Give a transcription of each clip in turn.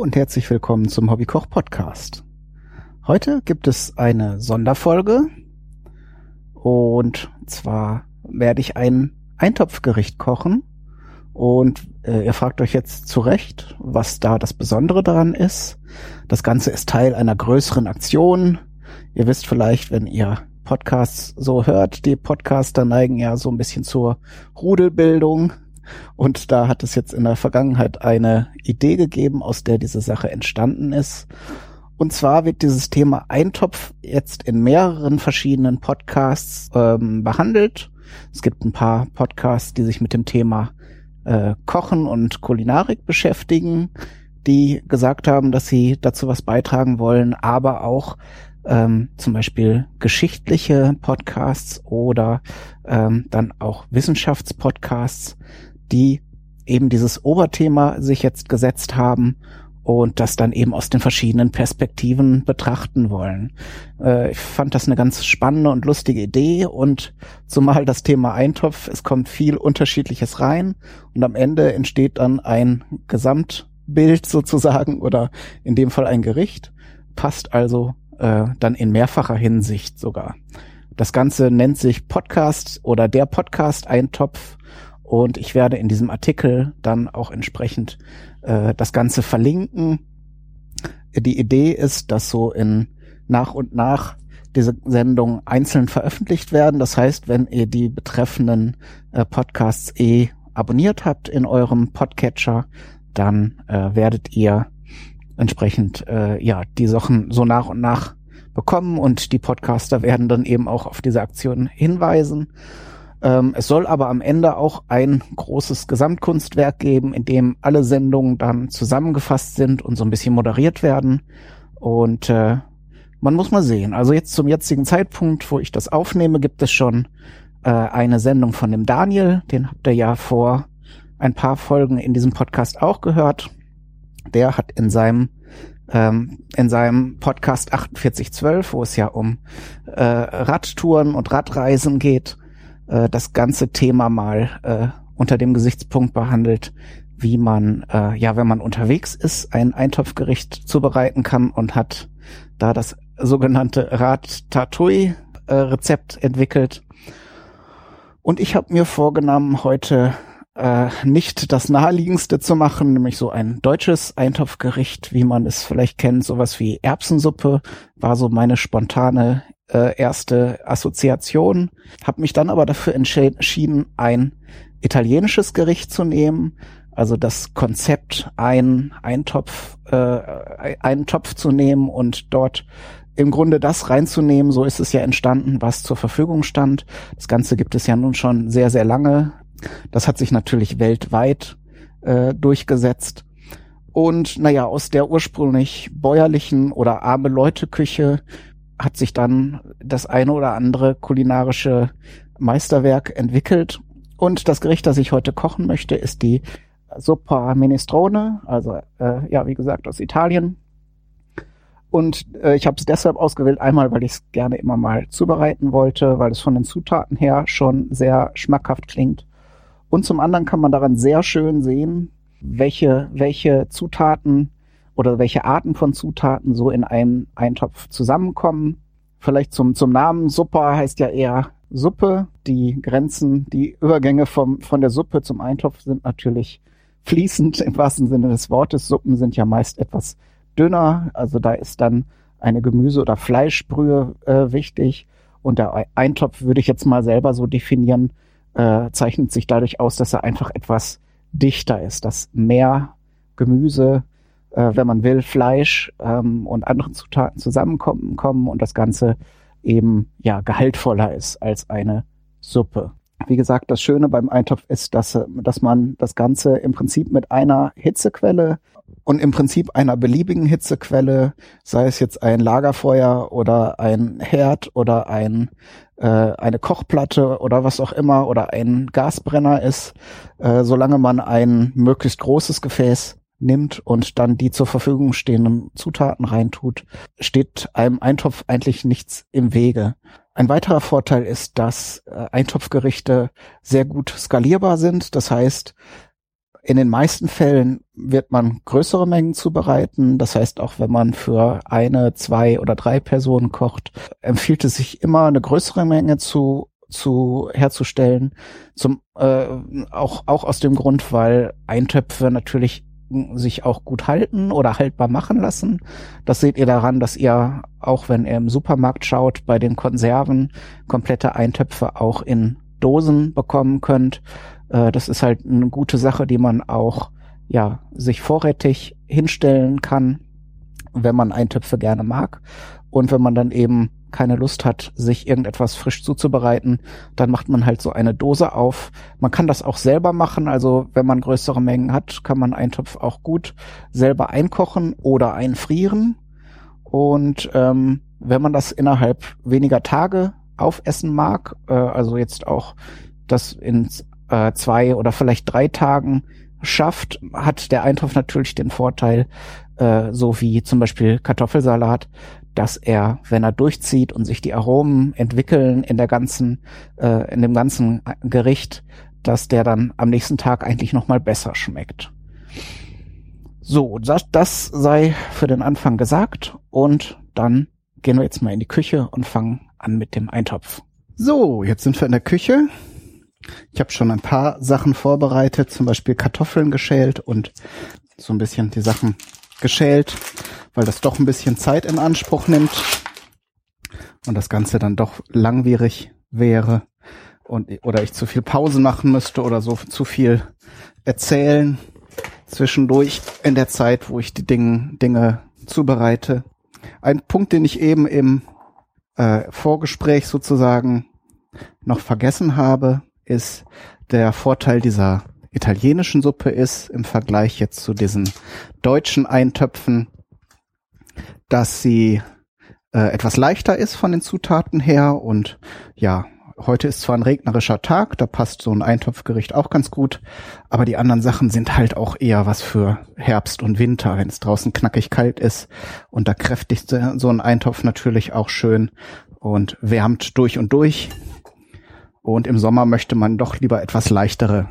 und herzlich willkommen zum Hobbykoch Podcast. Heute gibt es eine Sonderfolge und zwar werde ich ein Eintopfgericht kochen und äh, ihr fragt euch jetzt zu Recht, was da das Besondere daran ist. Das Ganze ist Teil einer größeren Aktion. Ihr wisst vielleicht, wenn ihr Podcasts so hört, die Podcaster neigen ja so ein bisschen zur Rudelbildung. Und da hat es jetzt in der Vergangenheit eine Idee gegeben, aus der diese Sache entstanden ist. Und zwar wird dieses Thema Eintopf jetzt in mehreren verschiedenen Podcasts ähm, behandelt. Es gibt ein paar Podcasts, die sich mit dem Thema äh, Kochen und Kulinarik beschäftigen, die gesagt haben, dass sie dazu was beitragen wollen, aber auch ähm, zum Beispiel geschichtliche Podcasts oder ähm, dann auch Wissenschaftspodcasts, die eben dieses Oberthema sich jetzt gesetzt haben und das dann eben aus den verschiedenen Perspektiven betrachten wollen. Äh, ich fand das eine ganz spannende und lustige Idee und zumal das Thema Eintopf, es kommt viel Unterschiedliches rein und am Ende entsteht dann ein Gesamtbild sozusagen oder in dem Fall ein Gericht, passt also äh, dann in mehrfacher Hinsicht sogar. Das Ganze nennt sich Podcast oder der Podcast Eintopf und ich werde in diesem Artikel dann auch entsprechend äh, das Ganze verlinken. Die Idee ist, dass so in nach und nach diese Sendungen einzeln veröffentlicht werden. Das heißt, wenn ihr die betreffenden äh, Podcasts eh abonniert habt in eurem Podcatcher, dann äh, werdet ihr entsprechend äh, ja die Sachen so nach und nach bekommen und die Podcaster werden dann eben auch auf diese Aktion hinweisen. Ähm, es soll aber am Ende auch ein großes Gesamtkunstwerk geben, in dem alle Sendungen dann zusammengefasst sind und so ein bisschen moderiert werden. Und äh, man muss mal sehen. Also jetzt zum jetzigen Zeitpunkt, wo ich das aufnehme, gibt es schon äh, eine Sendung von dem Daniel. Den habt ihr ja vor ein paar Folgen in diesem Podcast auch gehört. Der hat in seinem ähm, in seinem Podcast 4812, wo es ja um äh, Radtouren und Radreisen geht, äh, das ganze Thema mal äh, unter dem Gesichtspunkt behandelt, wie man, äh, ja, wenn man unterwegs ist, ein Eintopfgericht zubereiten kann und hat da das sogenannte Rat-Tatui-Rezept entwickelt. Und ich habe mir vorgenommen, heute äh, nicht das naheliegendste zu machen, nämlich so ein deutsches Eintopfgericht, wie man es vielleicht kennt, sowas wie Erbsensuppe, war so meine spontane äh, erste Assoziation, habe mich dann aber dafür entschieden, ein italienisches Gericht zu nehmen, also das Konzept, ein Eintopf, äh, einen Topf zu nehmen und dort im Grunde das reinzunehmen, so ist es ja entstanden, was zur Verfügung stand. Das Ganze gibt es ja nun schon sehr, sehr lange. Das hat sich natürlich weltweit äh, durchgesetzt. Und naja, aus der ursprünglich bäuerlichen oder arme Leute Küche hat sich dann das eine oder andere kulinarische Meisterwerk entwickelt. Und das Gericht, das ich heute kochen möchte, ist die Soppa Minestrone, also äh, ja, wie gesagt, aus Italien. Und äh, ich habe es deshalb ausgewählt, einmal, weil ich es gerne immer mal zubereiten wollte, weil es von den Zutaten her schon sehr schmackhaft klingt. Und zum anderen kann man daran sehr schön sehen, welche, welche Zutaten oder welche Arten von Zutaten so in einem Eintopf zusammenkommen. Vielleicht zum, zum Namen Suppe heißt ja eher Suppe. Die Grenzen, die Übergänge vom, von der Suppe zum Eintopf sind natürlich fließend im wahrsten Sinne des Wortes. Suppen sind ja meist etwas dünner, also da ist dann eine Gemüse- oder Fleischbrühe äh, wichtig. Und der Eintopf würde ich jetzt mal selber so definieren, äh, zeichnet sich dadurch aus, dass er einfach etwas dichter ist, dass mehr Gemüse, äh, wenn man will, Fleisch ähm, und andere Zutaten zusammenkommen kommen und das Ganze eben ja gehaltvoller ist als eine Suppe. Wie gesagt, das Schöne beim Eintopf ist, dass, dass man das Ganze im Prinzip mit einer Hitzequelle und im Prinzip einer beliebigen Hitzequelle, sei es jetzt ein Lagerfeuer oder ein Herd oder ein, äh, eine Kochplatte oder was auch immer oder ein Gasbrenner ist, äh, solange man ein möglichst großes Gefäß nimmt und dann die zur Verfügung stehenden Zutaten reintut, steht einem Eintopf eigentlich nichts im Wege. Ein weiterer Vorteil ist, dass äh, Eintopfgerichte sehr gut skalierbar sind. Das heißt, in den meisten Fällen wird man größere Mengen zubereiten. Das heißt, auch wenn man für eine, zwei oder drei Personen kocht, empfiehlt es sich immer eine größere Menge zu zu herzustellen. Zum äh, auch auch aus dem Grund, weil Eintöpfe natürlich sich auch gut halten oder haltbar machen lassen. Das seht ihr daran, dass ihr, auch wenn ihr im Supermarkt schaut, bei den Konserven komplette Eintöpfe auch in Dosen bekommen könnt. Äh, das ist halt eine gute Sache, die man auch ja sich vorrätig hinstellen kann, wenn man Eintöpfe gerne mag. Und wenn man dann eben keine Lust hat, sich irgendetwas frisch zuzubereiten, dann macht man halt so eine Dose auf. Man kann das auch selber machen, also wenn man größere Mengen hat, kann man einen Topf auch gut selber einkochen oder einfrieren. Und ähm, wenn man das innerhalb weniger Tage aufessen mag, äh, also jetzt auch das in äh, zwei oder vielleicht drei Tagen schafft, hat der Eintopf natürlich den Vorteil, äh, so wie zum Beispiel Kartoffelsalat, dass er, wenn er durchzieht und sich die Aromen entwickeln in der ganzen, äh, in dem ganzen Gericht, dass der dann am nächsten Tag eigentlich noch mal besser schmeckt. So, das, das sei für den Anfang gesagt und dann gehen wir jetzt mal in die Küche und fangen an mit dem Eintopf. So, jetzt sind wir in der Küche. Ich habe schon ein paar Sachen vorbereitet, zum Beispiel Kartoffeln geschält und so ein bisschen die Sachen geschält, weil das doch ein bisschen Zeit in Anspruch nimmt und das Ganze dann doch langwierig wäre und oder ich zu viel Pause machen müsste oder so zu viel erzählen zwischendurch in der Zeit, wo ich die Dinge, Dinge zubereite. Ein Punkt, den ich eben im äh, Vorgespräch sozusagen noch vergessen habe, ist der Vorteil dieser italienischen Suppe ist im Vergleich jetzt zu diesen deutschen Eintöpfen, dass sie äh, etwas leichter ist von den Zutaten her und ja, heute ist zwar ein regnerischer Tag, da passt so ein Eintopfgericht auch ganz gut, aber die anderen Sachen sind halt auch eher was für Herbst und Winter, wenn es draußen knackig kalt ist und da kräftigt so ein Eintopf natürlich auch schön und wärmt durch und durch. Und im Sommer möchte man doch lieber etwas leichtere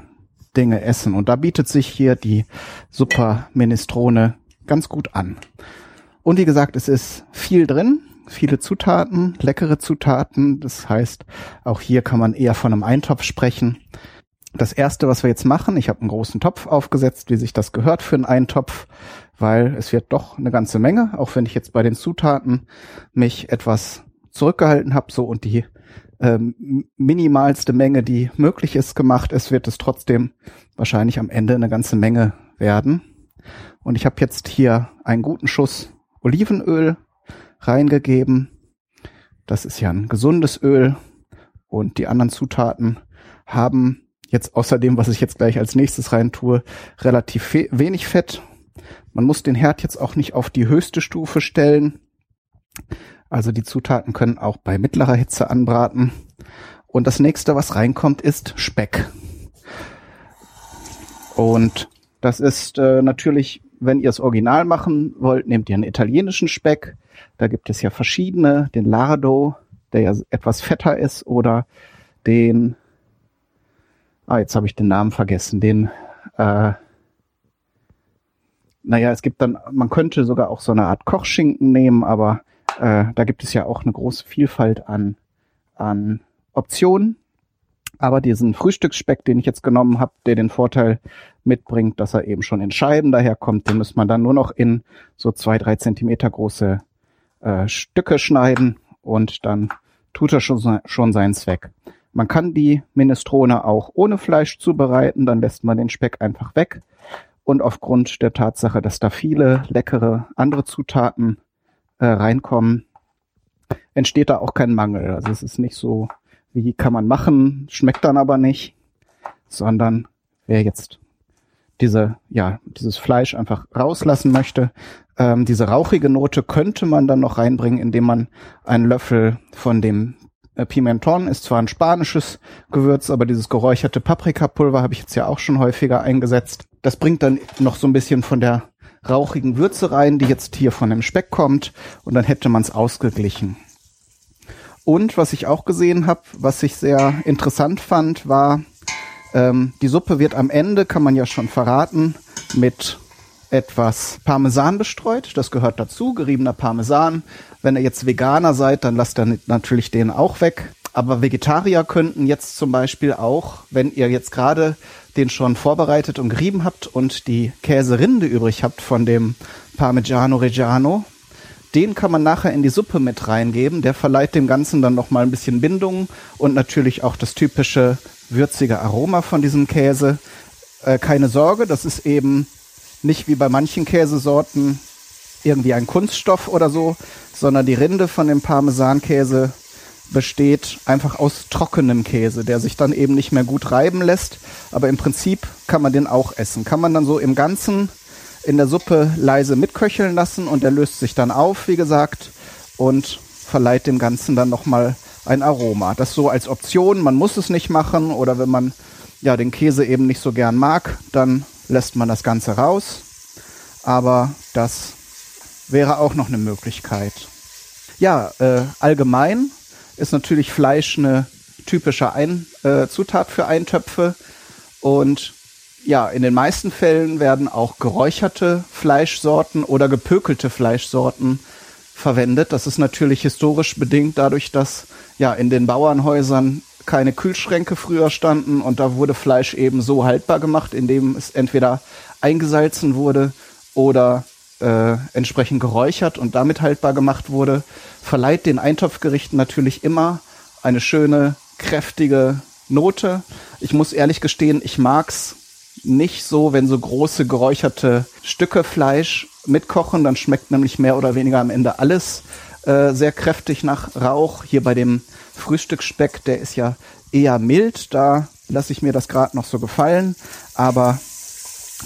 Dinge essen. Und da bietet sich hier die Super Minestrone ganz gut an. Und wie gesagt, es ist viel drin, viele Zutaten, leckere Zutaten. Das heißt, auch hier kann man eher von einem Eintopf sprechen. Das erste, was wir jetzt machen, ich habe einen großen Topf aufgesetzt, wie sich das gehört für einen Eintopf, weil es wird doch eine ganze Menge, auch wenn ich jetzt bei den Zutaten mich etwas zurückgehalten habe, so und die ähm, minimalste Menge, die möglich ist, gemacht ist, wird es trotzdem wahrscheinlich am Ende eine ganze Menge werden. Und ich habe jetzt hier einen guten Schuss Olivenöl reingegeben. Das ist ja ein gesundes Öl. Und die anderen Zutaten haben jetzt außerdem, was ich jetzt gleich als nächstes rein tue, relativ wenig Fett. Man muss den Herd jetzt auch nicht auf die höchste Stufe stellen. Also die Zutaten können auch bei mittlerer Hitze anbraten. Und das nächste, was reinkommt, ist Speck. Und das ist äh, natürlich, wenn ihr es original machen wollt, nehmt ihr einen italienischen Speck. Da gibt es ja verschiedene, den Lardo, der ja etwas fetter ist, oder den, ah, jetzt habe ich den Namen vergessen, den, äh, naja, es gibt dann, man könnte sogar auch so eine Art Kochschinken nehmen, aber äh, da gibt es ja auch eine große Vielfalt an, an Optionen. Aber diesen Frühstücksspeck, den ich jetzt genommen habe, der den Vorteil mitbringt, dass er eben schon in Scheiben daherkommt, den muss man dann nur noch in so zwei, drei Zentimeter große äh, Stücke schneiden und dann tut er schon, schon seinen Zweck. Man kann die Minestrone auch ohne Fleisch zubereiten, dann lässt man den Speck einfach weg. Und aufgrund der Tatsache, dass da viele leckere andere Zutaten äh, reinkommen, entsteht da auch kein Mangel. Also es ist nicht so, wie kann man machen, schmeckt dann aber nicht, sondern wer jetzt diese, ja, dieses Fleisch einfach rauslassen möchte, ähm, diese rauchige Note könnte man dann noch reinbringen, indem man einen Löffel von dem äh, Pimenton ist zwar ein spanisches Gewürz, aber dieses geräucherte Paprikapulver habe ich jetzt ja auch schon häufiger eingesetzt. Das bringt dann noch so ein bisschen von der rauchigen Würze rein, die jetzt hier von dem Speck kommt und dann hätte man es ausgeglichen. Und was ich auch gesehen habe, was ich sehr interessant fand, war, Ähm, die Suppe wird am Ende, kann man ja schon verraten, mit etwas Parmesan bestreut. Das gehört dazu, geriebener Parmesan. Wenn ihr jetzt Veganer seid, dann lasst ihr natürlich den auch weg. Aber Vegetarier könnten jetzt zum Beispiel auch, wenn ihr jetzt gerade den schon vorbereitet und gerieben habt und die Käserinde übrig habt von dem Parmigiano Reggiano, den kann man nachher in die Suppe mit reingeben. Der verleiht dem Ganzen dann nochmal ein bisschen Bindung und natürlich auch das typische würzige Aroma von diesem Käse. Äh, keine Sorge, das ist eben nicht wie bei manchen Käsesorten irgendwie ein Kunststoff oder so, sondern die Rinde von dem Parmesankäse besteht einfach aus trockenem Käse, der sich dann eben nicht mehr gut reiben lässt. Aber im Prinzip kann man den auch essen. Kann man dann so im Ganzen in der Suppe leise mitköcheln lassen und der löst sich dann auf, wie gesagt, und verleiht dem Ganzen dann nochmal ein Aroma. Das so als Option, man muss es nicht machen oder wenn man ja den Käse eben nicht so gern mag, dann lässt man das Ganze raus. Aber das wäre auch noch eine Möglichkeit. Ja, äh, allgemein ist natürlich Fleisch eine typische Ein äh, Zutat für Eintöpfe und ja, in den meisten Fällen werden auch geräucherte Fleischsorten oder gepökelte Fleischsorten verwendet. Das ist natürlich historisch bedingt dadurch, dass ja in den Bauernhäusern keine Kühlschränke früher standen und da wurde Fleisch eben so haltbar gemacht, indem es entweder eingesalzen wurde oder äh, entsprechend geräuchert und damit haltbar gemacht wurde, verleiht den Eintopfgerichten natürlich immer eine schöne, kräftige Note. Ich muss ehrlich gestehen, ich mag's nicht so, wenn so große geräucherte Stücke Fleisch mitkochen, dann schmeckt nämlich mehr oder weniger am Ende alles äh, sehr kräftig nach Rauch. Hier bei dem Frühstücksspeck, der ist ja eher mild, da lasse ich mir das gerade noch so gefallen. Aber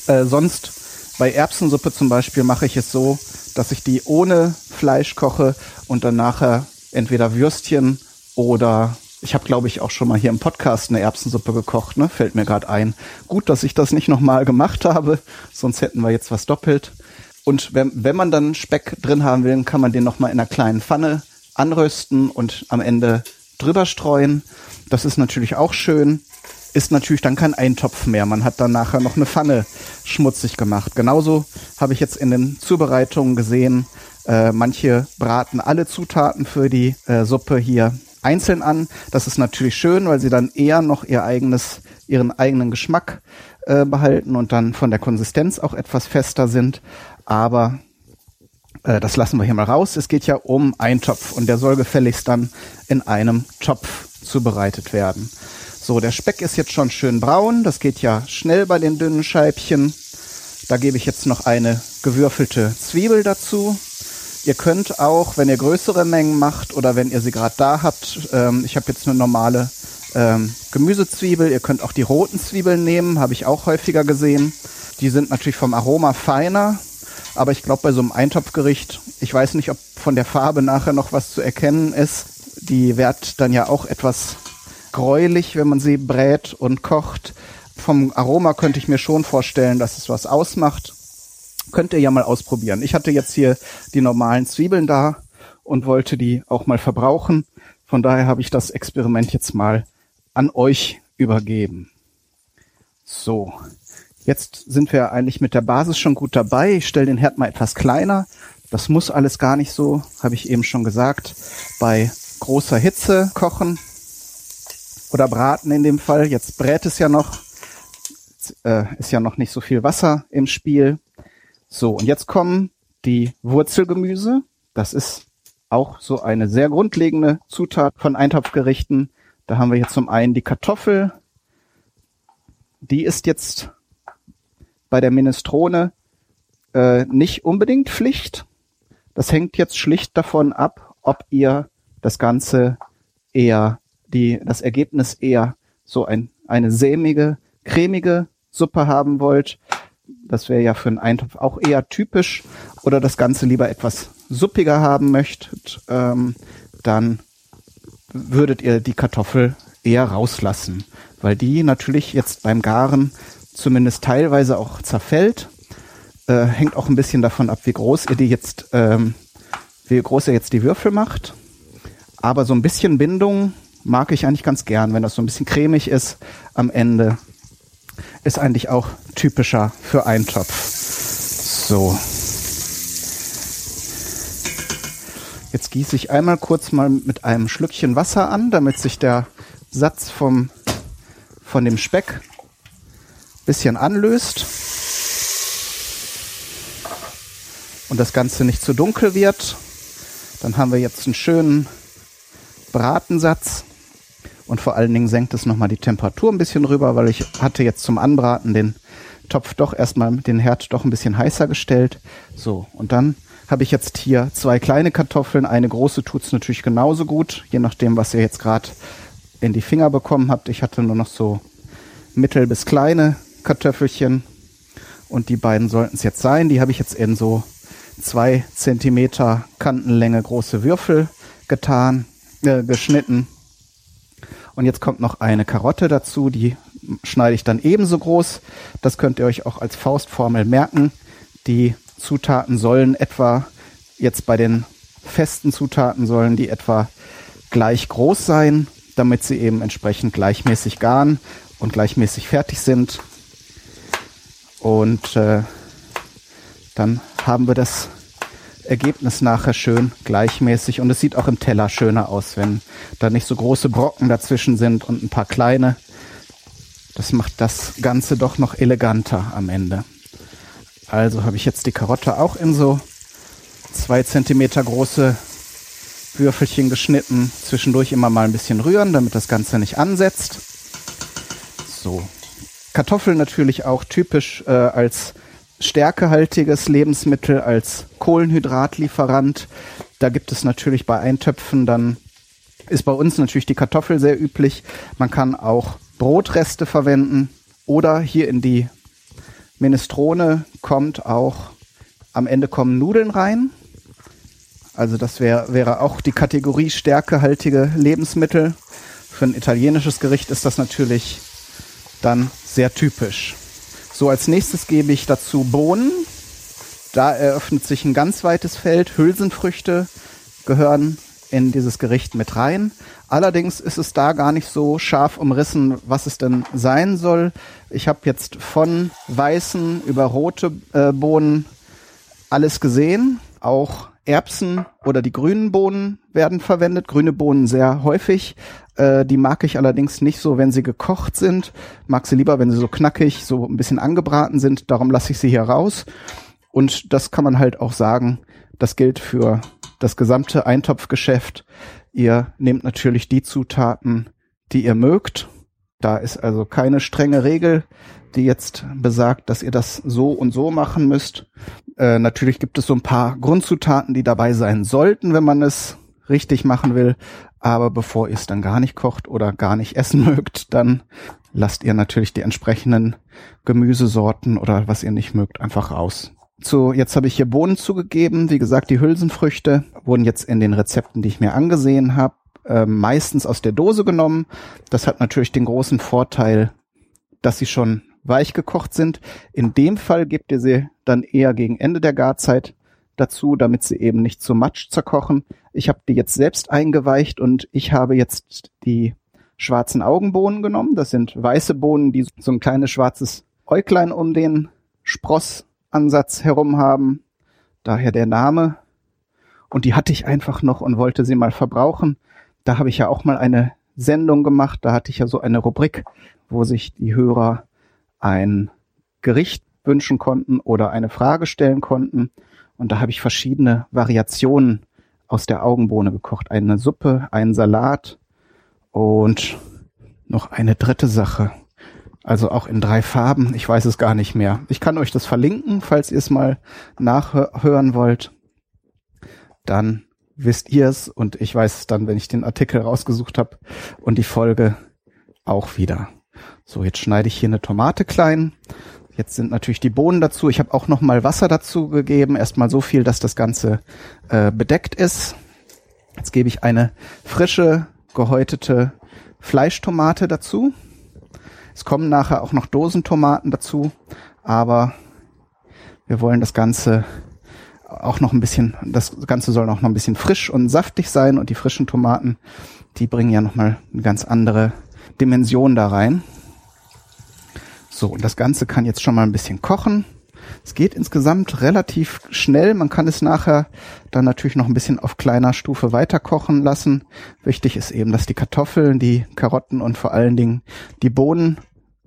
äh, sonst bei Erbsensuppe zum Beispiel mache ich es so, dass ich die ohne Fleisch koche und dann nachher entweder Würstchen oder ich habe, glaube ich, auch schon mal hier im Podcast eine Erbsensuppe gekocht, ne? Fällt mir gerade ein. Gut, dass ich das nicht nochmal gemacht habe, sonst hätten wir jetzt was doppelt. Und wenn, wenn man dann Speck drin haben will, kann man den nochmal in einer kleinen Pfanne anrösten und am Ende drüber streuen. Das ist natürlich auch schön. Ist natürlich dann kein Eintopf mehr. Man hat dann nachher noch eine Pfanne schmutzig gemacht. Genauso habe ich jetzt in den Zubereitungen gesehen, äh, manche braten alle Zutaten für die äh, Suppe hier einzeln an. Das ist natürlich schön, weil sie dann eher noch ihr eigenes, ihren eigenen Geschmack äh, behalten und dann von der Konsistenz auch etwas fester sind. Aber äh, das lassen wir hier mal raus. Es geht ja um Eintopf und der soll gefälligst dann in einem Topf zubereitet werden. So, der Speck ist jetzt schon schön braun. Das geht ja schnell bei den dünnen Scheibchen. Da gebe ich jetzt noch eine gewürfelte Zwiebel dazu. Ihr könnt auch, wenn ihr größere Mengen macht oder wenn ihr sie gerade da habt, ähm, ich habe jetzt eine normale ähm, Gemüsezwiebel, ihr könnt auch die roten Zwiebeln nehmen, habe ich auch häufiger gesehen. Die sind natürlich vom Aroma feiner, aber ich glaube bei so einem Eintopfgericht, ich weiß nicht, ob von der Farbe nachher noch was zu erkennen ist. Die wird dann ja auch etwas gräulich, wenn man sie brät und kocht. Vom Aroma könnte ich mir schon vorstellen, dass es was ausmacht. Könnt ihr ja mal ausprobieren. Ich hatte jetzt hier die normalen Zwiebeln da und wollte die auch mal verbrauchen. Von daher habe ich das Experiment jetzt mal an euch übergeben. So, jetzt sind wir eigentlich mit der Basis schon gut dabei. Ich stelle den Herd mal etwas kleiner. Das muss alles gar nicht so, habe ich eben schon gesagt, bei großer Hitze kochen oder braten in dem Fall. Jetzt brät es ja noch, äh, ist ja noch nicht so viel Wasser im Spiel. So, und jetzt kommen die Wurzelgemüse. Das ist auch so eine sehr grundlegende Zutat von Eintopfgerichten. Da haben wir jetzt zum einen die Kartoffel. Die ist jetzt bei der Minestrone äh, nicht unbedingt Pflicht. Das hängt jetzt schlicht davon ab, ob ihr das Ganze eher, die, das Ergebnis eher so ein, eine sämige, cremige Suppe haben wollt das wäre ja für einen Eintopf auch eher typisch. Oder das Ganze lieber etwas suppiger haben möchtet, ähm, dann würdet ihr die Kartoffel eher rauslassen, weil die natürlich jetzt beim Garen zumindest teilweise auch zerfällt. Äh, hängt auch ein bisschen davon ab, wie groß ihr die jetzt, ähm, wie groß ihr jetzt die Würfel macht. Aber so ein bisschen Bindung mag ich eigentlich ganz gern, wenn das so ein bisschen cremig ist am Ende. ist eigentlich auch typischer für Eintopf. So. Jetzt gieße ich einmal kurz mal mit einem Schlückchen Wasser an, damit sich der Satz vom, von dem Speck bisschen anlöst und das Ganze nicht zu dunkel wird. Dann haben wir jetzt einen schönen Bratensatz und vor allen Dingen senkt es nochmal die Temperatur ein bisschen rüber, weil ich hatte jetzt zum Anbraten den Topf doch erstmal mit den Herd doch ein bisschen heißer gestellt. So, und dann habe ich jetzt hier zwei kleine Kartoffeln. Eine große tut's natürlich genauso gut, je nachdem, was ihr jetzt gerade in die Finger bekommen habt. Ich hatte nur noch so mittel bis kleine Kartoffelchen und die beiden sollten es jetzt sein. Die habe ich jetzt in so zwei Zentimeter Kantenlänge große Würfel getan, äh, geschnitten und jetzt kommt noch eine Karotte dazu, die schneide ich dann ebenso groß. Das könnt ihr euch auch als Faustformel merken. Die Zutaten sollen etwa, jetzt bei den festen Zutaten sollen die etwa gleich groß sein, damit sie eben entsprechend gleichmäßig garen und gleichmäßig fertig sind. Und äh, dann haben wir das Ergebnis nachher schön gleichmäßig und es sieht auch im Teller schöner aus, wenn da nicht so große Brocken dazwischen sind und ein paar kleine. Das macht das Ganze doch noch eleganter am Ende. Also habe ich jetzt die Karotte auch in so zwei Zentimeter große Würfelchen geschnitten. Zwischendurch immer mal ein bisschen rühren, damit das Ganze nicht ansetzt. So. Kartoffeln natürlich auch typisch äh, als stärkehaltiges Lebensmittel als Kohlenhydratlieferant. Da gibt es natürlich bei Eintöpfen dann ist bei uns natürlich die Kartoffel sehr üblich. Man kann auch Brotreste verwenden oder hier in die Minestrone kommt auch am Ende kommen Nudeln rein. Also das wäre wäre auch die Kategorie stärkehaltige Lebensmittel. Für ein italienisches Gericht ist das natürlich dann sehr typisch. So, als nächstes gebe ich dazu Bohnen. Da eröffnet sich ein ganz weites Feld. Hülsenfrüchte gehören in dieses Gericht mit rein. Allerdings ist es da gar nicht so scharf umrissen, was es denn sein soll. Ich habe jetzt von weißen über rote äh, Bohnen alles gesehen. Auch Erbsen oder die grünen Bohnen werden verwendet. Grüne Bohnen sehr häufig. Äh, die mag ich allerdings nicht so, wenn sie gekocht sind. Mag sie lieber, wenn sie so knackig, so ein bisschen angebraten sind. Darum lasse ich sie hier raus. Und das kann man halt auch sagen. Das gilt für das gesamte Eintopfgeschäft. Ihr nehmt natürlich die Zutaten, die ihr mögt. Da ist also keine strenge Regel, die jetzt besagt, dass ihr das so und so machen müsst. Äh, natürlich gibt es so ein paar Grundzutaten, die dabei sein sollten, wenn man es richtig machen will. Aber bevor ihr es dann gar nicht kocht oder gar nicht essen mögt, dann lasst ihr natürlich die entsprechenden Gemüsesorten oder was ihr nicht mögt einfach raus. So, jetzt habe ich hier Bohnen zugegeben. Wie gesagt, die Hülsenfrüchte wurden jetzt in den Rezepten, die ich mir angesehen habe, äh, meistens aus der Dose genommen. Das hat natürlich den großen Vorteil, dass sie schon weich gekocht sind. In dem Fall gebt ihr sie dann eher gegen Ende der Garzeit dazu, damit sie eben nicht zu Matsch zerkochen. Ich habe die jetzt selbst eingeweicht und ich habe jetzt die schwarzen Augenbohnen genommen. Das sind weiße Bohnen, die so ein kleines schwarzes Äuglein um den Sprossansatz herum haben. Daher der Name. Und die hatte ich einfach noch und wollte sie mal verbrauchen. Da habe ich ja auch mal eine Sendung gemacht. Da hatte ich ja so eine Rubrik, wo sich die Hörer ein Gericht wünschen konnten oder eine Frage stellen konnten. Und da habe ich verschiedene Variationen aus der Augenbohne gekocht. Eine Suppe, einen Salat und noch eine dritte Sache. Also auch in drei Farben. Ich weiß es gar nicht mehr. Ich kann euch das verlinken, falls ihr es mal nachhören wollt. Dann wisst ihr es und ich weiß es dann, wenn ich den Artikel rausgesucht habe und die Folge auch wieder. So, jetzt schneide ich hier eine Tomate klein. Jetzt sind natürlich die Bohnen dazu. Ich habe auch noch mal Wasser dazu gegeben. Erstmal so viel, dass das Ganze äh, bedeckt ist. Jetzt gebe ich eine frische, gehäutete Fleischtomate dazu. Es kommen nachher auch noch Dosentomaten dazu, aber wir wollen das Ganze auch noch ein bisschen, das Ganze soll auch noch ein bisschen frisch und saftig sein und die frischen Tomaten, die bringen ja noch mal eine ganz andere Dimension da rein. So, und das Ganze kann jetzt schon mal ein bisschen kochen. Es geht insgesamt relativ schnell. Man kann es nachher dann natürlich noch ein bisschen auf kleiner Stufe weiter kochen lassen. Wichtig ist eben, dass die Kartoffeln, die Karotten und vor allen Dingen die Bohnen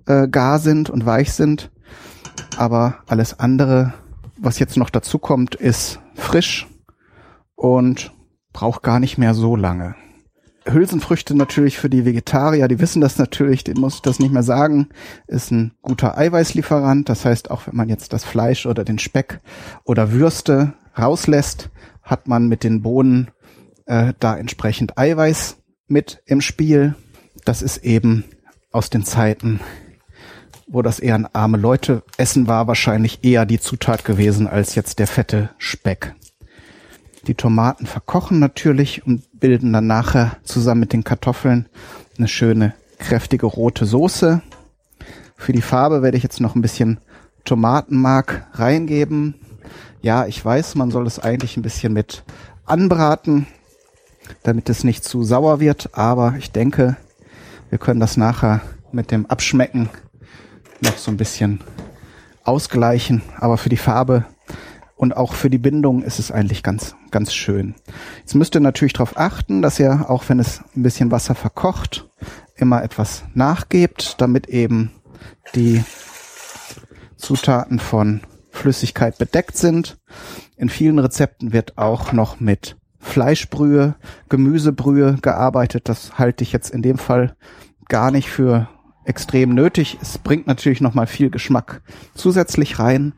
äh, gar sind und weich sind. Aber alles andere, was jetzt noch dazu kommt, ist frisch und braucht gar nicht mehr so lange. Hülsenfrüchte natürlich für die Vegetarier, die wissen das natürlich, den muss ich das nicht mehr sagen, ist ein guter Eiweißlieferant. Das heißt, auch wenn man jetzt das Fleisch oder den Speck oder Würste rauslässt, hat man mit den Bohnen äh, da entsprechend Eiweiß mit im Spiel. Das ist eben aus den Zeiten, wo das eher ein arme Leute essen war, wahrscheinlich eher die Zutat gewesen als jetzt der fette Speck. Die Tomaten verkochen natürlich und bilden dann nachher zusammen mit den Kartoffeln eine schöne kräftige rote Soße. Für die Farbe werde ich jetzt noch ein bisschen Tomatenmark reingeben. Ja, ich weiß, man soll es eigentlich ein bisschen mit anbraten, damit es nicht zu sauer wird, aber ich denke, wir können das nachher mit dem Abschmecken noch so ein bisschen ausgleichen. Aber für die Farbe und auch für die Bindung ist es eigentlich ganz, ganz schön. Jetzt müsst ihr natürlich darauf achten, dass ihr, auch wenn es ein bisschen Wasser verkocht, immer etwas nachgebt, damit eben die Zutaten von Flüssigkeit bedeckt sind. In vielen Rezepten wird auch noch mit Fleischbrühe, Gemüsebrühe gearbeitet. Das halte ich jetzt in dem Fall gar nicht für extrem nötig. Es bringt natürlich noch mal viel Geschmack zusätzlich rein,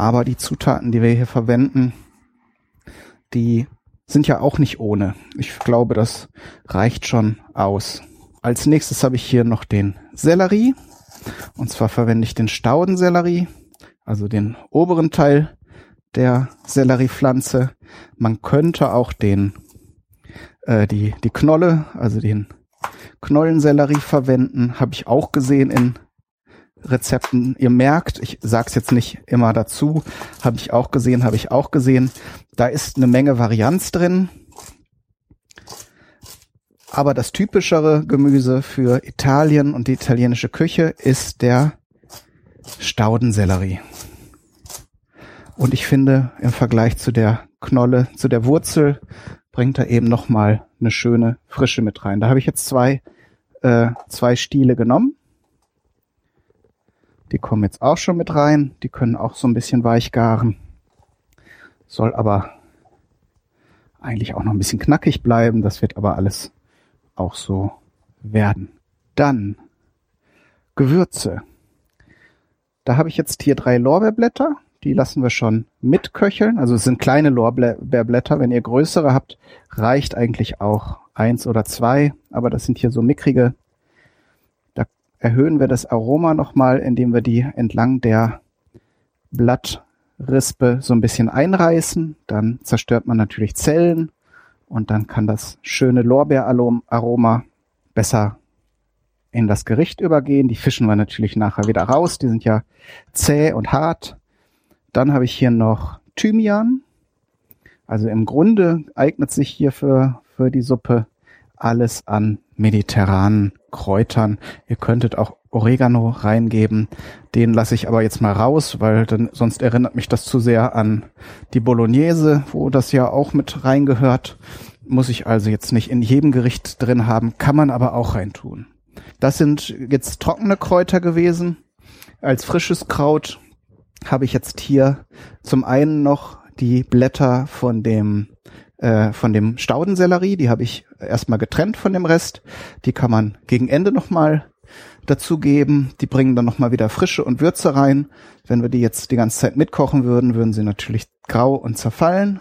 aber die Zutaten, die wir hier verwenden, die sind ja auch nicht ohne. Ich glaube, das reicht schon aus. Als nächstes habe ich hier noch den Sellerie. Und zwar verwende ich den Staudensellerie, also den oberen Teil der Selleriepflanze. Man könnte auch den, äh, die, die Knolle, also den Knollensellerie verwenden. Habe ich auch gesehen in Rezepten. Ihr merkt, ich sag's jetzt nicht immer dazu, habe ich auch gesehen, habe ich auch gesehen. Da ist eine Menge Varianz drin. Aber das typischere Gemüse für Italien und die italienische Küche ist der Staudensellerie. Und ich finde, im Vergleich zu der Knolle, zu der Wurzel, bringt er eben nochmal eine schöne Frische mit rein. Da habe ich jetzt zwei, äh, zwei Stiele genommen die kommen jetzt auch schon mit rein. Die können auch so ein bisschen weich garen. Soll aber eigentlich auch noch ein bisschen knackig bleiben. Das wird aber alles auch so werden. Dann Gewürze. Da habe ich jetzt hier drei Lorbeerblätter. Die lassen wir schon mitköcheln. Also es sind kleine Lorbeerblätter. Wenn ihr größere habt, reicht eigentlich auch eins oder zwei. Aber das sind hier so mickrige erhöhen wir das Aroma nochmal, indem wir die entlang der Blattrispe so ein bisschen einreißen. Dann zerstört man natürlich Zellen und dann kann das schöne Lorbeeraroma besser in das Gericht übergehen. Die fischen wir natürlich nachher wieder raus. Die sind ja zäh und hart. Dann habe ich hier noch Thymian. Also im Grunde eignet sich hier für, für die Suppe alles an mediterranen Kräutern. Ihr könntet auch Oregano reingeben. Den lasse ich aber jetzt mal raus, weil dann sonst erinnert mich das zu sehr an die Bolognese, wo das ja auch mit reingehört. Muss ich also jetzt nicht in jedem Gericht drin haben, kann man aber auch reintun. Das sind jetzt trockene Kräuter gewesen. Als frisches Kraut habe ich jetzt hier zum einen noch die Blätter von dem äh, von dem Staudensellerie, die habe ich erstmal getrennt von dem Rest. Die kann man gegen Ende nochmal dazugeben. Die bringen dann nochmal wieder Frische und Würze rein. Wenn wir die jetzt die ganze Zeit mitkochen würden, würden sie natürlich grau und zerfallen.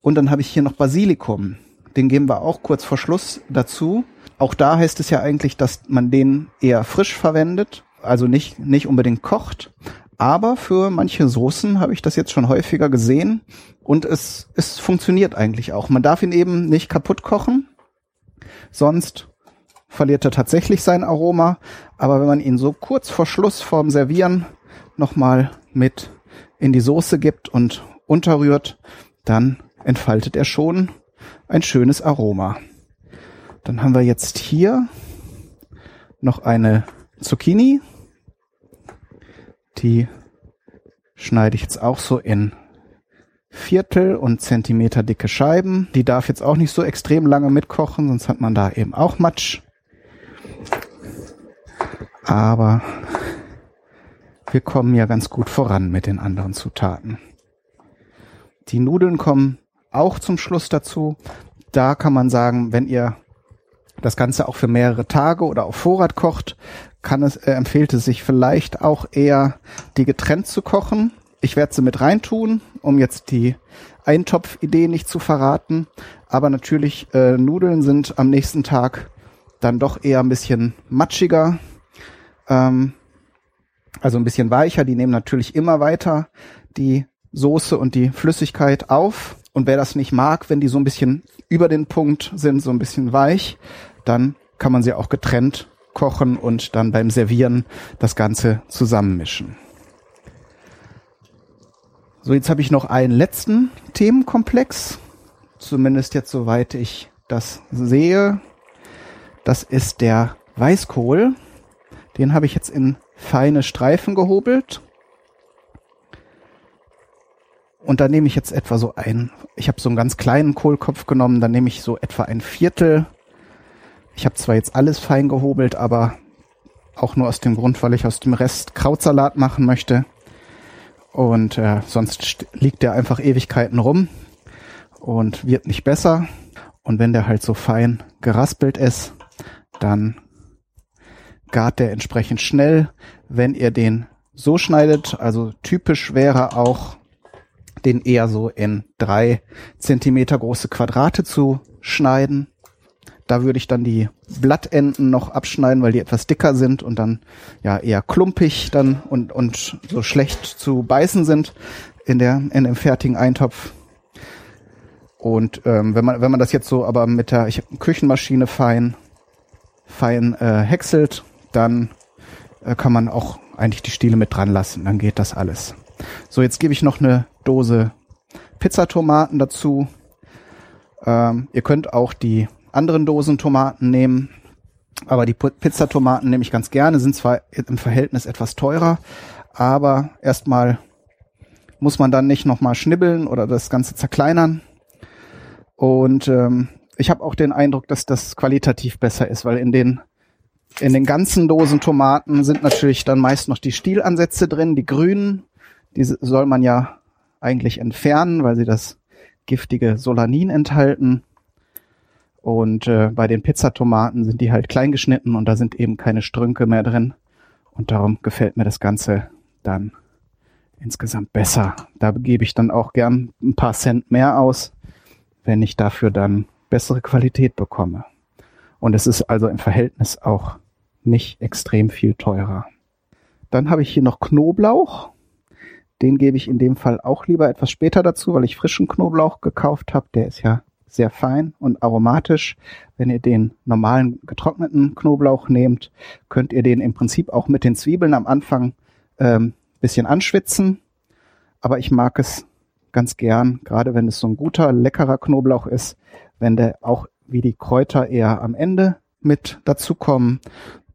Und dann habe ich hier noch Basilikum. Den geben wir auch kurz vor Schluss dazu. Auch da heißt es ja eigentlich, dass man den eher frisch verwendet, also nicht, nicht unbedingt kocht. Aber für manche Soßen habe ich das jetzt schon häufiger gesehen, und es, es funktioniert eigentlich auch. Man darf ihn eben nicht kaputt kochen, sonst verliert er tatsächlich sein Aroma. Aber wenn man ihn so kurz vor Schluss vorm Servieren nochmal mit in die Soße gibt und unterrührt, dann entfaltet er schon ein schönes Aroma. Dann haben wir jetzt hier noch eine Zucchini. Die schneide ich jetzt auch so in Viertel und Zentimeter dicke Scheiben. Die darf jetzt auch nicht so extrem lange mitkochen, sonst hat man da eben auch Matsch. Aber wir kommen ja ganz gut voran mit den anderen Zutaten. Die Nudeln kommen auch zum Schluss dazu. Da kann man sagen, wenn ihr das Ganze auch für mehrere Tage oder auf Vorrat kocht, kann es, äh, empfiehlt es sich vielleicht auch eher, die getrennt zu kochen. Ich werde sie mit reintun, um jetzt die Eintopfidee nicht zu verraten. Aber natürlich, äh, Nudeln sind am nächsten Tag dann doch eher ein bisschen matschiger. Ähm, also ein bisschen weicher. Die nehmen natürlich immer weiter die Soße und die Flüssigkeit auf. Und wer das nicht mag, wenn die so ein bisschen über den Punkt sind, so ein bisschen weich, dann kann man sie auch getrennt kochen und dann beim Servieren das Ganze zusammenmischen. So, jetzt habe ich noch einen letzten Themenkomplex, zumindest jetzt soweit ich das sehe. Das ist der Weißkohl. Den habe ich jetzt in feine Streifen gehobelt. Und da nehme ich jetzt etwa so ein, ich habe so einen ganz kleinen Kohlkopf genommen, dann nehme ich so etwa ein Viertel. Ich habe zwar jetzt alles fein gehobelt, aber auch nur aus dem Grund, weil ich aus dem Rest Krautsalat machen möchte. Und äh, sonst liegt der einfach Ewigkeiten rum und wird nicht besser. Und wenn der halt so fein geraspelt ist, dann gart der entsprechend schnell. Wenn ihr den so schneidet, also typisch wäre auch, den eher so in drei Zentimeter große Quadrate zu schneiden. Da würde ich dann die Blattenden noch abschneiden, weil die etwas dicker sind und dann ja eher klumpig dann und, und so schlecht zu beißen sind in der, in dem fertigen Eintopf. Und ähm, wenn man wenn man das jetzt so aber mit der ich Küchenmaschine fein fein äh, häckselt, dann äh, kann man auch eigentlich die Stiele mit dran lassen. Dann geht das alles. So, jetzt gebe ich noch eine Dose Pizzatomaten dazu. Ähm, ihr könnt auch die anderen Dosen Tomaten nehmen. Aber die Pizzatomaten nehme ich ganz gerne, sind zwar im Verhältnis etwas teurer, aber erstmal muss man dann nicht nochmal schnibbeln oder das Ganze zerkleinern. Und ähm, ich habe auch den Eindruck, dass das qualitativ besser ist, weil in den in den ganzen Dosen Tomaten sind natürlich dann meist noch die Stielansätze drin, die grünen. Diese soll man ja eigentlich entfernen, weil sie das giftige Solanin enthalten. Und äh, bei den Pizzatomaten sind die halt klein geschnitten und da sind eben keine Strünke mehr drin. Und darum gefällt mir das Ganze dann insgesamt besser. Da gebe ich dann auch gern ein paar Cent mehr aus, wenn ich dafür dann bessere Qualität bekomme. Und es ist also im Verhältnis auch nicht extrem viel teurer. Dann habe ich hier noch Knoblauch. Den gebe ich in dem Fall auch lieber etwas später dazu, weil ich frischen Knoblauch gekauft habe. Der ist ja sehr fein und aromatisch. Wenn ihr den normalen getrockneten Knoblauch nehmt, könnt ihr den im Prinzip auch mit den Zwiebeln am Anfang ähm, bisschen anschwitzen. Aber ich mag es ganz gern, gerade wenn es so ein guter, leckerer Knoblauch ist, wenn der auch wie die Kräuter eher am Ende mit dazukommen.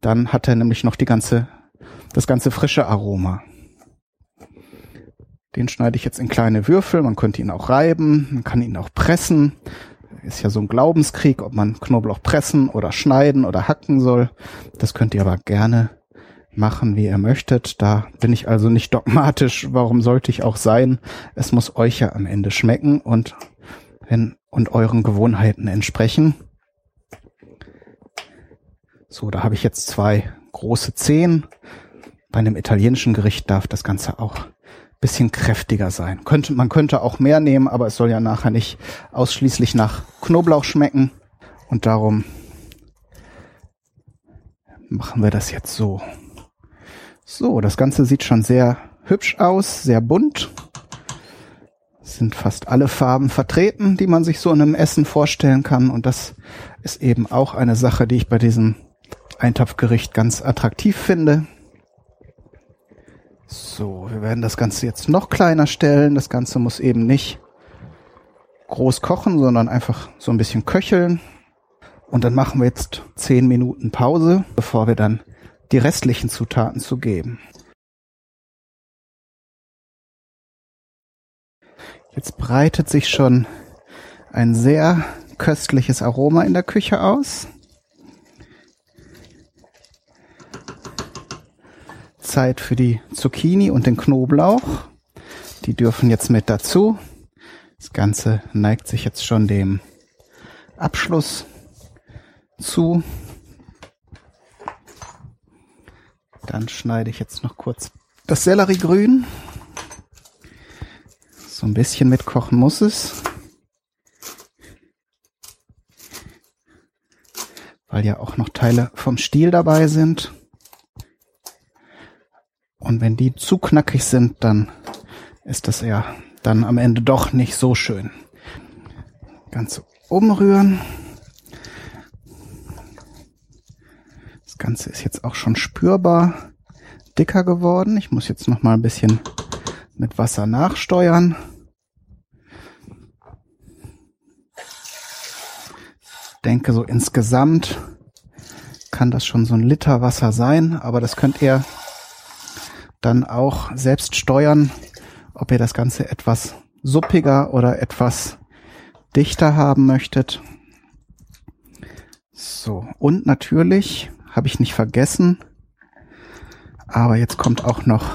Dann hat er nämlich noch die ganze, das ganze frische Aroma. Den schneide ich jetzt in kleine Würfel. Man könnte ihn auch reiben, man kann ihn auch pressen. Ist ja so ein Glaubenskrieg, ob man Knoblauch pressen oder schneiden oder hacken soll. Das könnt ihr aber gerne machen, wie ihr möchtet. Da bin ich also nicht dogmatisch. Warum sollte ich auch sein? Es muss euch ja am Ende schmecken und wenn, und euren Gewohnheiten entsprechen. So, da habe ich jetzt zwei große Zehen. Bei einem italienischen Gericht darf das Ganze auch bisschen kräftiger sein. Könnte, man könnte auch mehr nehmen, aber es soll ja nachher nicht ausschließlich nach Knoblauch schmecken. Und darum machen wir das jetzt so. So, das Ganze sieht schon sehr hübsch aus, sehr bunt. Sind fast alle Farben vertreten, die man sich so in einem Essen vorstellen kann. Und das ist eben auch eine Sache, die ich bei diesem Eintopfgericht ganz attraktiv finde. So, wir werden das Ganze jetzt noch kleiner stellen. Das Ganze muss eben nicht groß kochen, sondern einfach so ein bisschen köcheln. Und dann machen wir jetzt 10 Minuten Pause, bevor wir dann die restlichen Zutaten zugeben. Jetzt breitet sich schon ein sehr köstliches Aroma in der Küche aus. Zeit für die Zucchini und den Knoblauch. Die dürfen jetzt mit dazu. Das Ganze neigt sich jetzt schon dem Abschluss zu. Dann schneide ich jetzt noch kurz das Selleriegrün. So ein bisschen mitkochen muss es. Weil ja auch noch Teile vom Stiel dabei sind. Und wenn die zu knackig sind, dann ist das ja dann am Ende doch nicht so schön. Ganze umrühren. Das Ganze ist jetzt auch schon spürbar dicker geworden. Ich muss jetzt noch mal ein bisschen mit Wasser nachsteuern. denke so insgesamt kann das schon so ein Liter Wasser sein, aber das könnt ihr dann auch selbst steuern, ob ihr das Ganze etwas suppiger oder etwas dichter haben möchtet. So, und natürlich habe ich nicht vergessen, aber jetzt kommt auch noch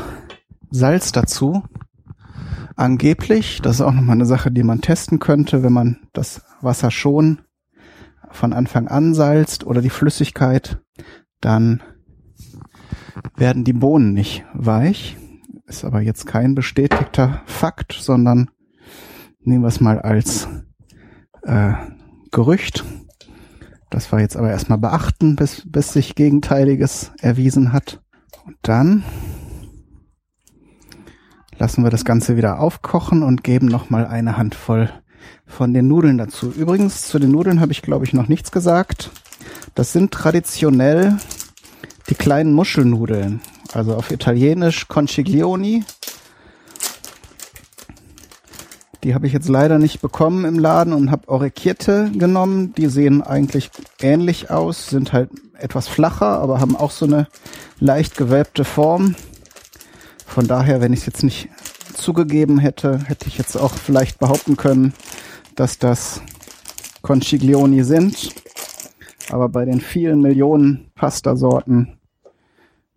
Salz dazu. Angeblich, das ist auch nochmal eine Sache, die man testen könnte, wenn man das Wasser schon von Anfang an salzt oder die Flüssigkeit, dann werden die Bohnen nicht weich. Ist aber jetzt kein bestätigter Fakt, sondern nehmen wir es mal als äh, Gerücht. Das war jetzt aber erstmal beachten, bis, bis sich Gegenteiliges erwiesen hat. Und dann lassen wir das Ganze wieder aufkochen und geben nochmal eine Handvoll von den Nudeln dazu. Übrigens, zu den Nudeln habe ich, glaube ich, noch nichts gesagt. Das sind traditionell die kleinen Muschelnudeln. Also auf Italienisch Conciglioni. Die habe ich jetzt leider nicht bekommen im Laden und habe Orecchiette genommen. Die sehen eigentlich ähnlich aus, sind halt etwas flacher, aber haben auch so eine leicht gewölbte Form. Von daher, wenn ich es jetzt nicht zugegeben hätte, hätte ich jetzt auch vielleicht behaupten können, dass das Conciglioni sind. Aber bei den vielen Millionen Pastasorten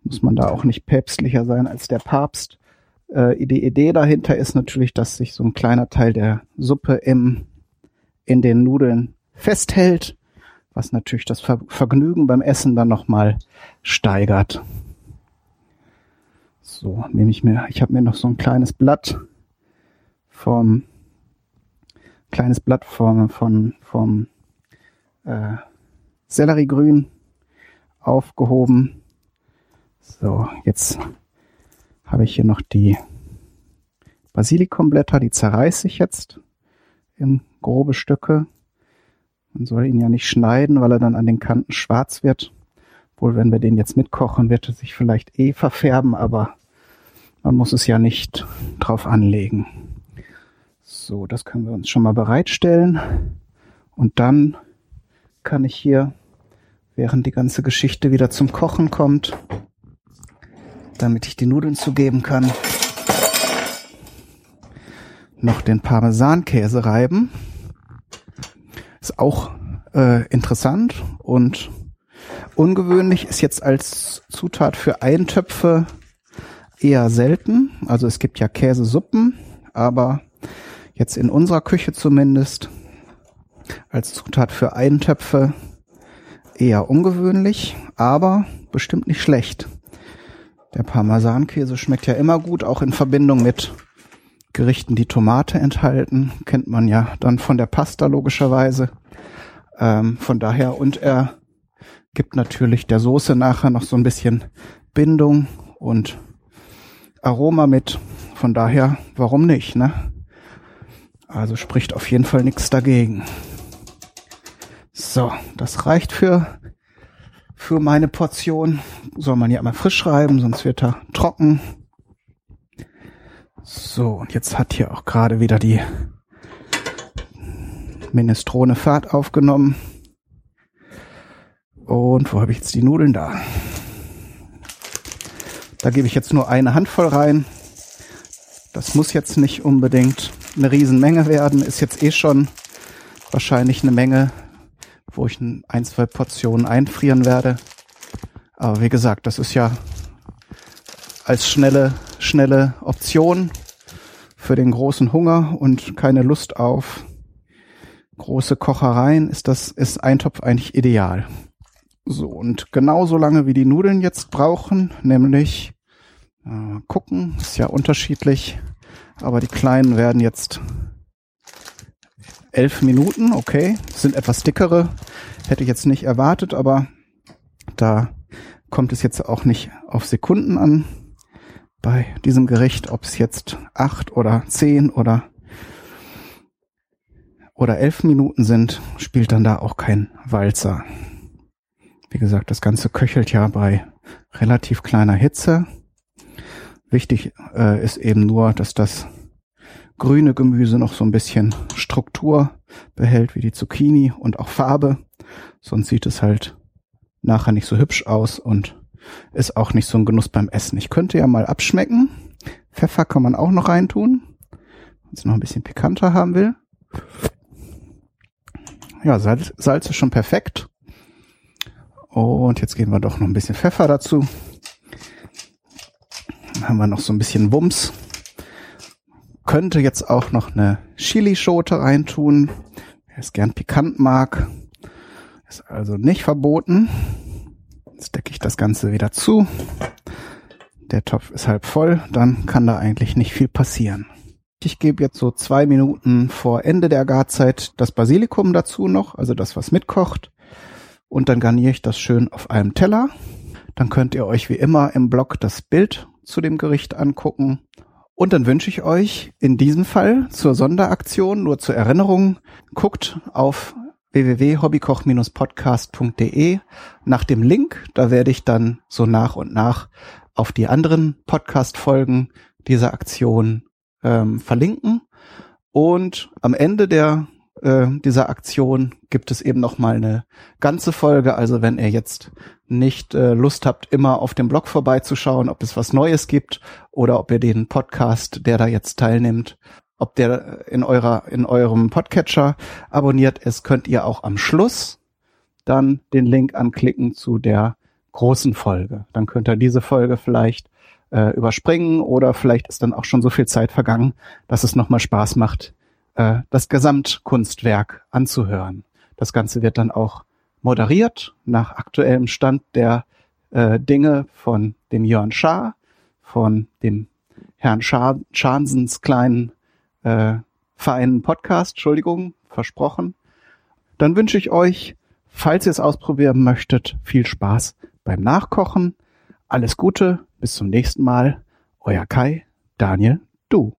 muss man da auch nicht päpstlicher sein als der Papst. Äh, die Idee dahinter ist natürlich, dass sich so ein kleiner Teil der Suppe im, in den Nudeln festhält, was natürlich das Ver Vergnügen beim Essen dann nochmal steigert. So, nehme ich mir, ich habe mir noch so ein kleines Blatt vom kleines Blatt vom, von, vom äh, Selleriegrün aufgehoben. So, jetzt habe ich hier noch die Basilikumblätter, die zerreiße ich jetzt in grobe Stücke. Man soll ihn ja nicht schneiden, weil er dann an den Kanten schwarz wird. Wohl, wenn wir den jetzt mitkochen, wird er sich vielleicht eh verfärben, aber man muss es ja nicht drauf anlegen. So, das können wir uns schon mal bereitstellen. Und dann kann ich hier, während die ganze Geschichte wieder zum Kochen kommt, damit ich die Nudeln zugeben kann, noch den Parmesankäse reiben. Ist auch äh, interessant und ungewöhnlich, ist jetzt als Zutat für Eintöpfe eher selten. Also es gibt ja Käsesuppen, aber jetzt in unserer Küche zumindest als Zutat für Eintöpfe eher ungewöhnlich, aber bestimmt nicht schlecht. Der Parmesankäse schmeckt ja immer gut, auch in Verbindung mit Gerichten, die Tomate enthalten. Kennt man ja dann von der Pasta logischerweise. Ähm, von daher, und er gibt natürlich der Soße nachher noch so ein bisschen Bindung und Aroma mit. Von daher, warum nicht, ne? Also spricht auf jeden Fall nichts dagegen. So, das reicht für, für meine Portion. Soll man ja immer frisch schreiben, sonst wird er trocken. So, und jetzt hat hier auch gerade wieder die Minestrone Fahrt aufgenommen. Und wo habe ich jetzt die Nudeln da? Da gebe ich jetzt nur eine Handvoll rein. Das muss jetzt nicht unbedingt. eine Riesenmenge werden. Ist jetzt eh schon wahrscheinlich eine Menge, wo ich ein, zwei Portionen einfrieren werde. Aber wie gesagt, das ist ja als schnelle, schnelle Option für den großen Hunger und keine Lust auf große Kochereien ist das, ist Eintopf eigentlich ideal. So, und genauso lange wie die Nudeln jetzt brauchen, nämlich äh, gucken, ist ja unterschiedlich, aber die kleinen werden jetzt elf Minuten, okay, sind etwas dickere, hätte ich jetzt nicht erwartet, aber da kommt es jetzt auch nicht auf Sekunden an bei diesem Gericht, ob es jetzt acht oder zehn oder oder elf Minuten sind, spielt dann da auch kein Walzer. Wie gesagt, das Ganze köchelt ja bei relativ kleiner Hitze. Wichtig äh, ist eben nur, dass das grüne Gemüse noch so ein bisschen Struktur behält, wie die Zucchini und auch Farbe. Sonst sieht es halt nachher nicht so hübsch aus und ist auch nicht so ein Genuss beim Essen. Ich könnte ja mal abschmecken. Pfeffer kann man auch noch reintun, wenn es noch ein bisschen pikanter haben will. Ja, Salz, Salz ist schon perfekt. Und jetzt geben wir doch noch ein bisschen Pfeffer dazu. Dann haben wir noch so ein bisschen Wumms. Könnte jetzt auch noch eine Chilischote reintun. Wer es gern pikant mag. Ist also nicht verboten. Jetzt decke ich das Ganze wieder zu. Der Topf ist halb voll, dann kann da eigentlich nicht viel passieren. Ich gebe jetzt so zwei Minuten vor Ende der Garzeit das Basilikum dazu noch, also das, was mitkocht. Und dann garniere ich das schön auf einem Teller. Dann könnt ihr euch wie immer im Blog das Bild zu dem Gericht angucken. Und dann wünsche ich euch in diesem Fall zur Sonderaktion, nur zur Erinnerung, guckt auf www.hobbykoch-podcast.de nach dem Link. Da werde ich dann so nach und nach auf die anderen Podcast-Folgen dieser Aktion ähm, verlinken. Und am Ende der äh, dieser Aktion gibt es eben noch mal eine ganze Folge. Also wenn ihr jetzt nicht äh, Lust habt, immer auf dem Blog vorbeizuschauen, ob es was Neues gibt oder ob ihr den Podcast, der da jetzt teilnimmt, ob der in eurer in eurem Podcatcher abonniert ist, könnt ihr auch am Schluss dann den Link anklicken zu der großen Folge. Dann könnt ihr diese Folge vielleicht äh, überspringen oder vielleicht ist dann auch schon so viel Zeit vergangen, dass es nochmal Spaß macht, äh, das Gesamtkunstwerk anzuhören. Das Ganze wird dann auch moderiert nach aktuellem Stand der äh, Dinge von dem Jörn Schaar, von dem Herrn Schaar, Schansens kleinen äh, feinen Podcast, Entschuldigung, versprochen. Dann wünsche ich euch, falls ihr es ausprobieren möchtet, viel Spaß beim Nachkochen. Alles Gute, bis zum nächsten Mal. Euer Kai, Daniel, du.